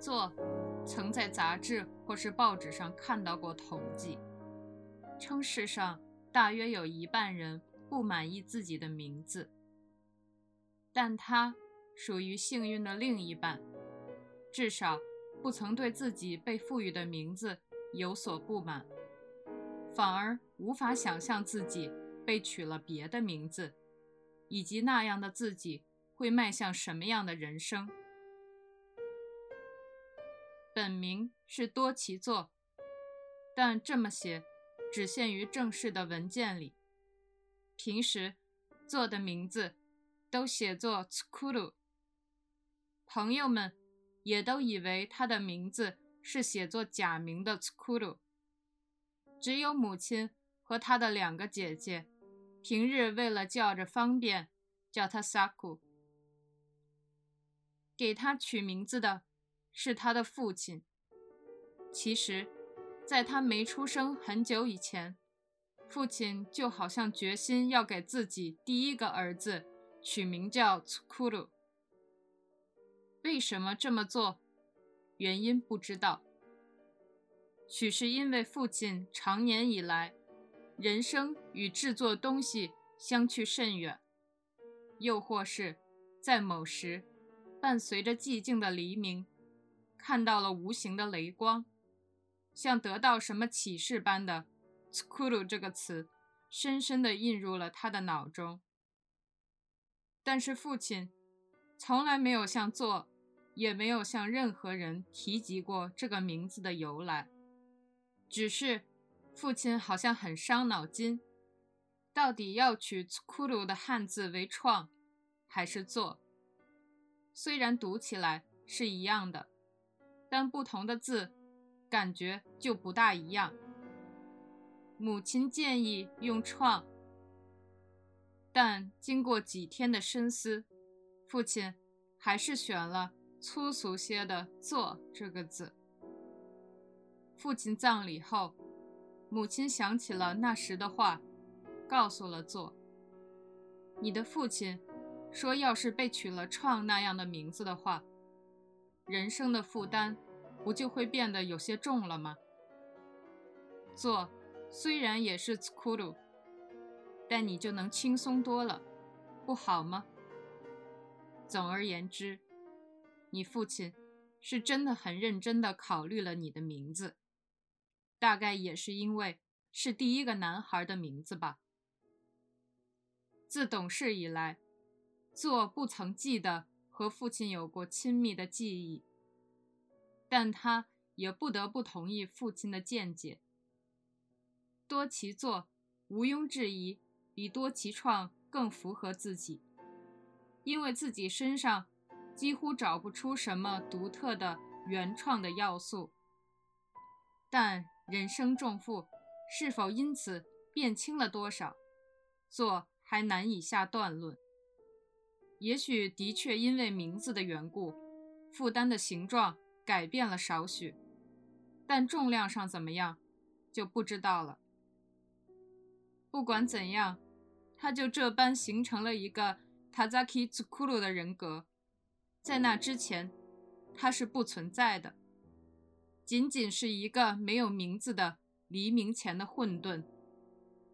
作曾在杂志或是报纸上看到过统计，称世上大约有一半人不满意自己的名字，但他属于幸运的另一半，至少不曾对自己被赋予的名字有所不满，反而无法想象自己被取了别的名字，以及那样的自己会迈向什么样的人生。本名是多奇作，但这么写只限于正式的文件里。平时做的名字都写作 Tsukuru，朋友们也都以为他的名字是写作假名的 Tsukuru。只有母亲和他的两个姐姐，平日为了叫着方便，叫他 Saku。给他取名字的。是他的父亲。其实，在他没出生很久以前，父亲就好像决心要给自己第一个儿子取名叫库鲁。为什么这么做？原因不知道。许是因为父亲长年以来，人生与制作东西相去甚远，又或是，在某时，伴随着寂静的黎明。看到了无形的雷光，像得到什么启示般的 s k u r u 这个词，深深地印入了他的脑中。但是父亲从来没有向做，也没有向任何人提及过这个名字的由来。只是父亲好像很伤脑筋，到底要取 s k u r u 的汉字为“创”还是“做”？虽然读起来是一样的。但不同的字，感觉就不大一样。母亲建议用“创”，但经过几天的深思，父亲还是选了粗俗些的“做”这个字。父亲葬礼后，母亲想起了那时的话，告诉了做：“你的父亲说，要是被取了‘创’那样的名字的话。”人生的负担，不就会变得有些重了吗？做虽然也是 tsukuru，但你就能轻松多了，不好吗？总而言之，你父亲是真的很认真地考虑了你的名字，大概也是因为是第一个男孩的名字吧。自懂事以来，做不曾记得。和父亲有过亲密的记忆，但他也不得不同意父亲的见解。多奇作毋庸置疑比多奇创更符合自己，因为自己身上几乎找不出什么独特的原创的要素。但人生重负，是否因此变轻了多少，做还难以下断论。也许的确因为名字的缘故，负担的形状改变了少许，但重量上怎么样，就不知道了。不管怎样，他就这般形成了一个 Tazaki Tsukuru 的人格。在那之前，他是不存在的，仅仅是一个没有名字的黎明前的混沌，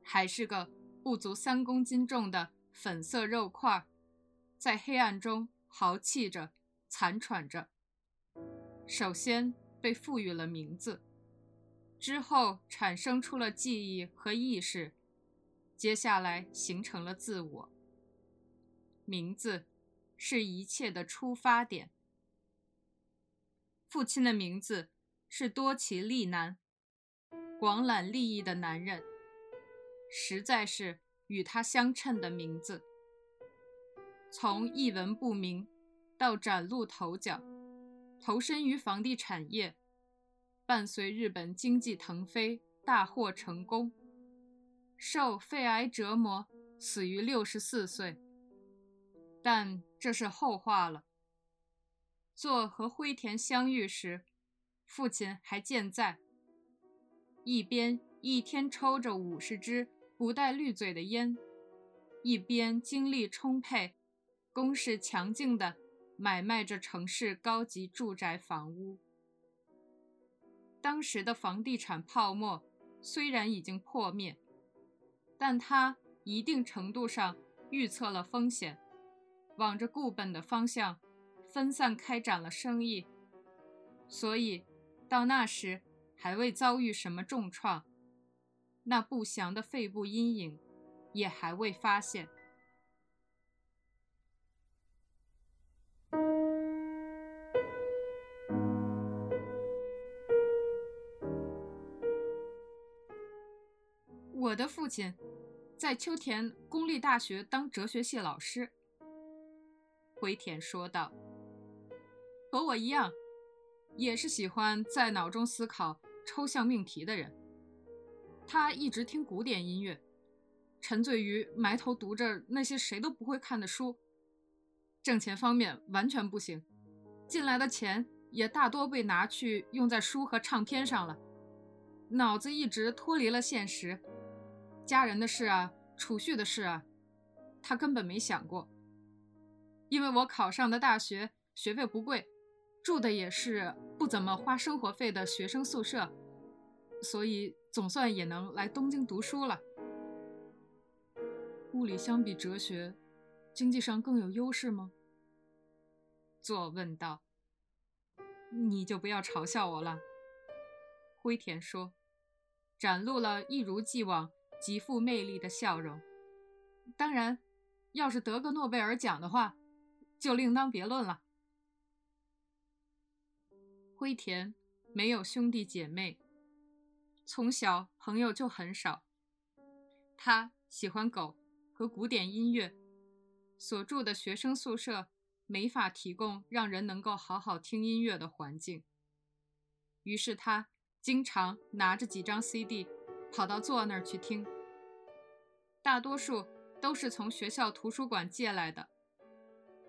还是个不足三公斤重的粉色肉块儿。在黑暗中豪气着，残喘着。首先被赋予了名字，之后产生出了记忆和意识，接下来形成了自我。名字是一切的出发点。父亲的名字是多奇利男，广揽利益的男人，实在是与他相称的名字。从一文不名到崭露头角，投身于房地产业，伴随日本经济腾飞，大获成功，受肺癌折磨，死于六十四岁。但这是后话了。做和灰田相遇时，父亲还健在，一边一天抽着五十支不带滤嘴的烟，一边精力充沛。攻势强劲的买卖着城市高级住宅房屋。当时的房地产泡沫虽然已经破灭，但它一定程度上预测了风险，往着固本的方向分散开展了生意，所以到那时还未遭遇什么重创，那不祥的肺部阴影也还未发现。我的父亲在秋田公立大学当哲学系老师，灰田说道：“和我一样，也是喜欢在脑中思考抽象命题的人。他一直听古典音乐，沉醉于埋头读着那些谁都不会看的书。挣钱方面完全不行，进来的钱也大多被拿去用在书和唱片上了，脑子一直脱离了现实。”家人的事啊，储蓄的事啊，他根本没想过。因为我考上的大学学费不贵，住的也是不怎么花生活费的学生宿舍，所以总算也能来东京读书了。物理相比哲学，经济上更有优势吗？作问道。你就不要嘲笑我了。灰田说，展露了一如既往。极富魅力的笑容。当然，要是得个诺贝尔奖的话，就另当别论了。灰田没有兄弟姐妹，从小朋友就很少。他喜欢狗和古典音乐，所住的学生宿舍没法提供让人能够好好听音乐的环境，于是他经常拿着几张 CD。跑到座那儿去听，大多数都是从学校图书馆借来的，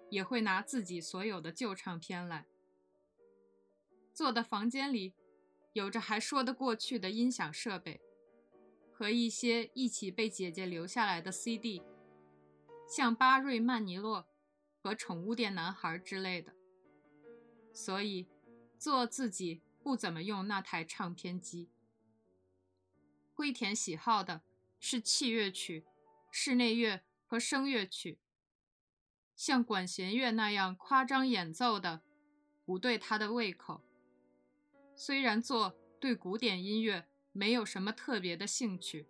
也会拿自己所有的旧唱片来。坐的房间里，有着还说得过去的音响设备，和一些一起被姐姐留下来的 CD，像巴瑞曼尼洛和宠物店男孩之类的。所以，做自己不怎么用那台唱片机。灰田喜好的是器乐曲、室内乐和声乐曲，像管弦乐那样夸张演奏的不对他的胃口。虽然做对古典音乐没有什么特别的兴趣，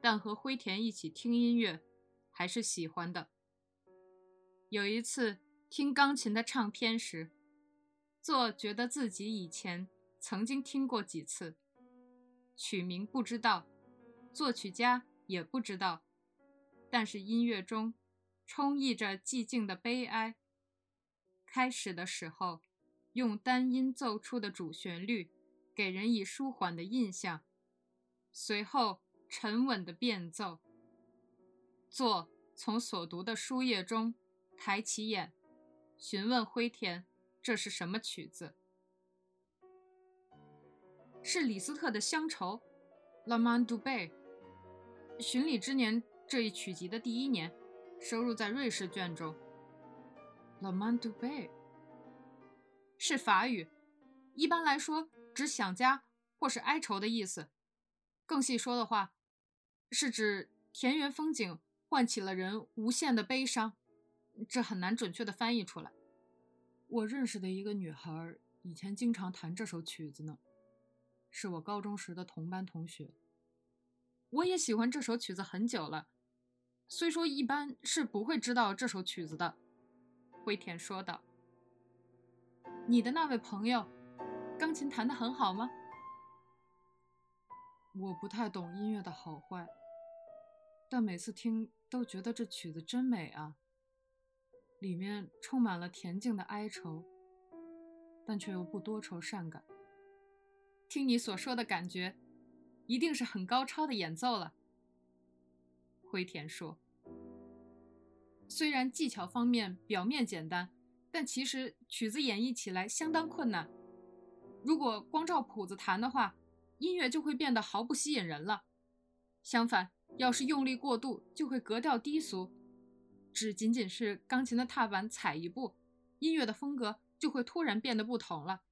但和灰田一起听音乐还是喜欢的。有一次听钢琴的唱片时，做觉得自己以前曾经听过几次。曲名不知道，作曲家也不知道，但是音乐中充溢着寂静的悲哀。开始的时候，用单音奏出的主旋律给人以舒缓的印象，随后沉稳的变奏。作从所读的书页中抬起眼，询问灰田：“这是什么曲子？”是李斯特的乡愁，《La Man du Bay》。巡礼之年这一曲集的第一年，收入在瑞士卷中。《La Man du Bay》是法语，一般来说指想家或是哀愁的意思。更细说的话，是指田园风景唤起了人无限的悲伤。这很难准确的翻译出来。我认识的一个女孩以前经常弹这首曲子呢。是我高中时的同班同学。我也喜欢这首曲子很久了，虽说一般是不会知道这首曲子的。灰田说道：“你的那位朋友，钢琴弹得很好吗？”我不太懂音乐的好坏，但每次听都觉得这曲子真美啊，里面充满了恬静的哀愁，但却又不多愁善感。听你所说的感觉，一定是很高超的演奏了。灰田说：“虽然技巧方面表面简单，但其实曲子演绎起来相当困难。如果光照谱子弹的话，音乐就会变得毫不吸引人了。相反，要是用力过度，就会格调低俗。只仅仅是钢琴的踏板踩一步，音乐的风格就会突然变得不同了。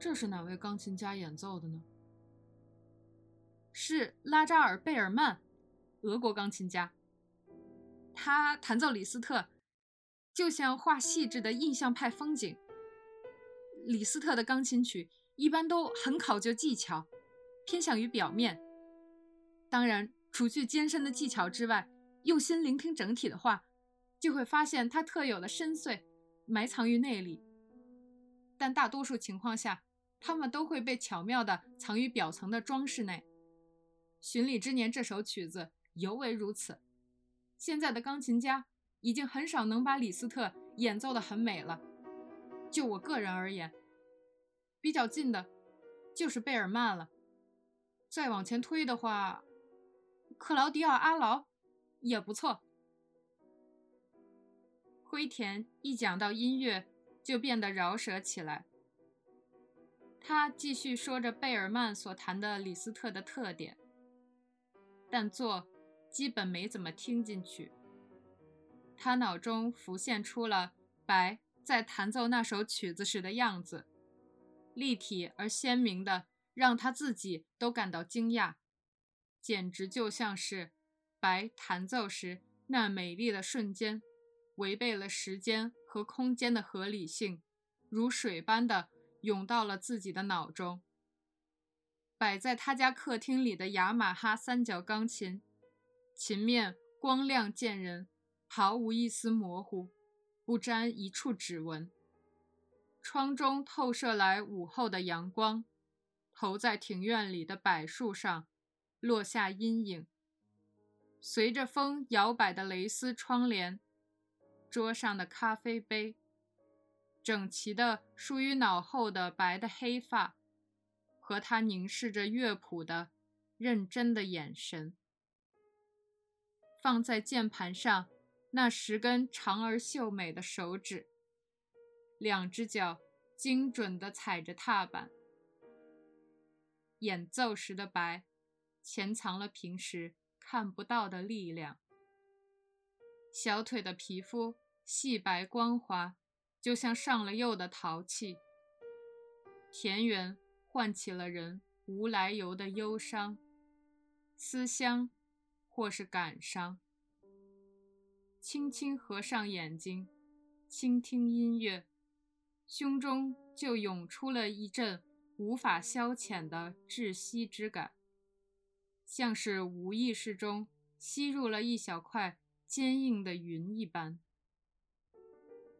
这是哪位钢琴家演奏的呢？是拉扎尔·贝尔曼，俄国钢琴家。他弹奏李斯特，就像画细致的印象派风景。李斯特的钢琴曲一般都很考究技巧，偏向于表面。当然，除去艰深的技巧之外，用心聆听整体的话。就会发现它特有的深邃埋藏于内里，但大多数情况下，它们都会被巧妙地藏于表层的装饰内。《巡礼之年》这首曲子尤为如此。现在的钢琴家已经很少能把李斯特演奏得很美了。就我个人而言，比较近的，就是贝尔曼了。再往前推的话，克劳迪奥·阿劳也不错。灰田一讲到音乐，就变得饶舌起来。他继续说着贝尔曼所弹的李斯特的特点，但做基本没怎么听进去。他脑中浮现出了白在弹奏那首曲子时的样子，立体而鲜明的，让他自己都感到惊讶，简直就像是白弹奏时那美丽的瞬间。违背了时间和空间的合理性，如水般的涌到了自己的脑中。摆在他家客厅里的雅马哈三角钢琴，琴面光亮见人，毫无一丝模糊，不沾一处指纹。窗中透射来午后的阳光，投在庭院里的柏树上，落下阴影。随着风摇摆的蕾丝窗帘。桌上的咖啡杯，整齐的梳于脑后的白的黑发，和他凝视着乐谱的认真的眼神。放在键盘上那十根长而秀美的手指，两只脚精准地踩着踏板。演奏时的白，潜藏了平时看不到的力量。小腿的皮肤细白光滑，就像上了釉的陶器。田园唤起了人无来由的忧伤、思乡，或是感伤。轻轻合上眼睛，倾听音乐，胸中就涌出了一阵无法消遣的窒息之感，像是无意识中吸入了一小块。坚硬的云一般。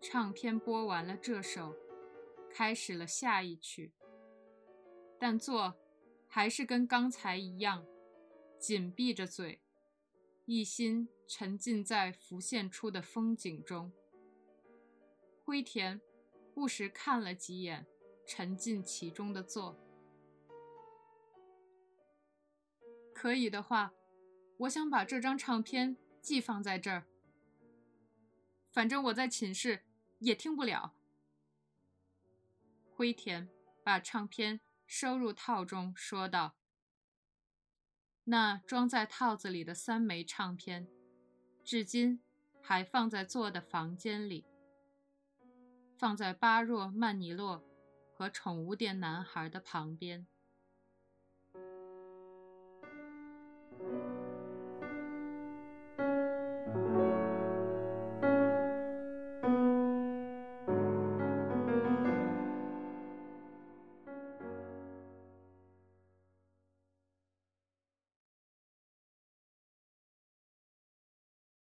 唱片播完了这首，开始了下一曲。但作还是跟刚才一样，紧闭着嘴，一心沉浸在浮现出的风景中。灰田不时看了几眼沉浸其中的作。可以的话，我想把这张唱片。寄放在这儿，反正我在寝室也听不了。灰田把唱片收入套中，说道：“那装在套子里的三枚唱片，至今还放在做的房间里，放在巴若曼尼洛和宠物店男孩的旁边。”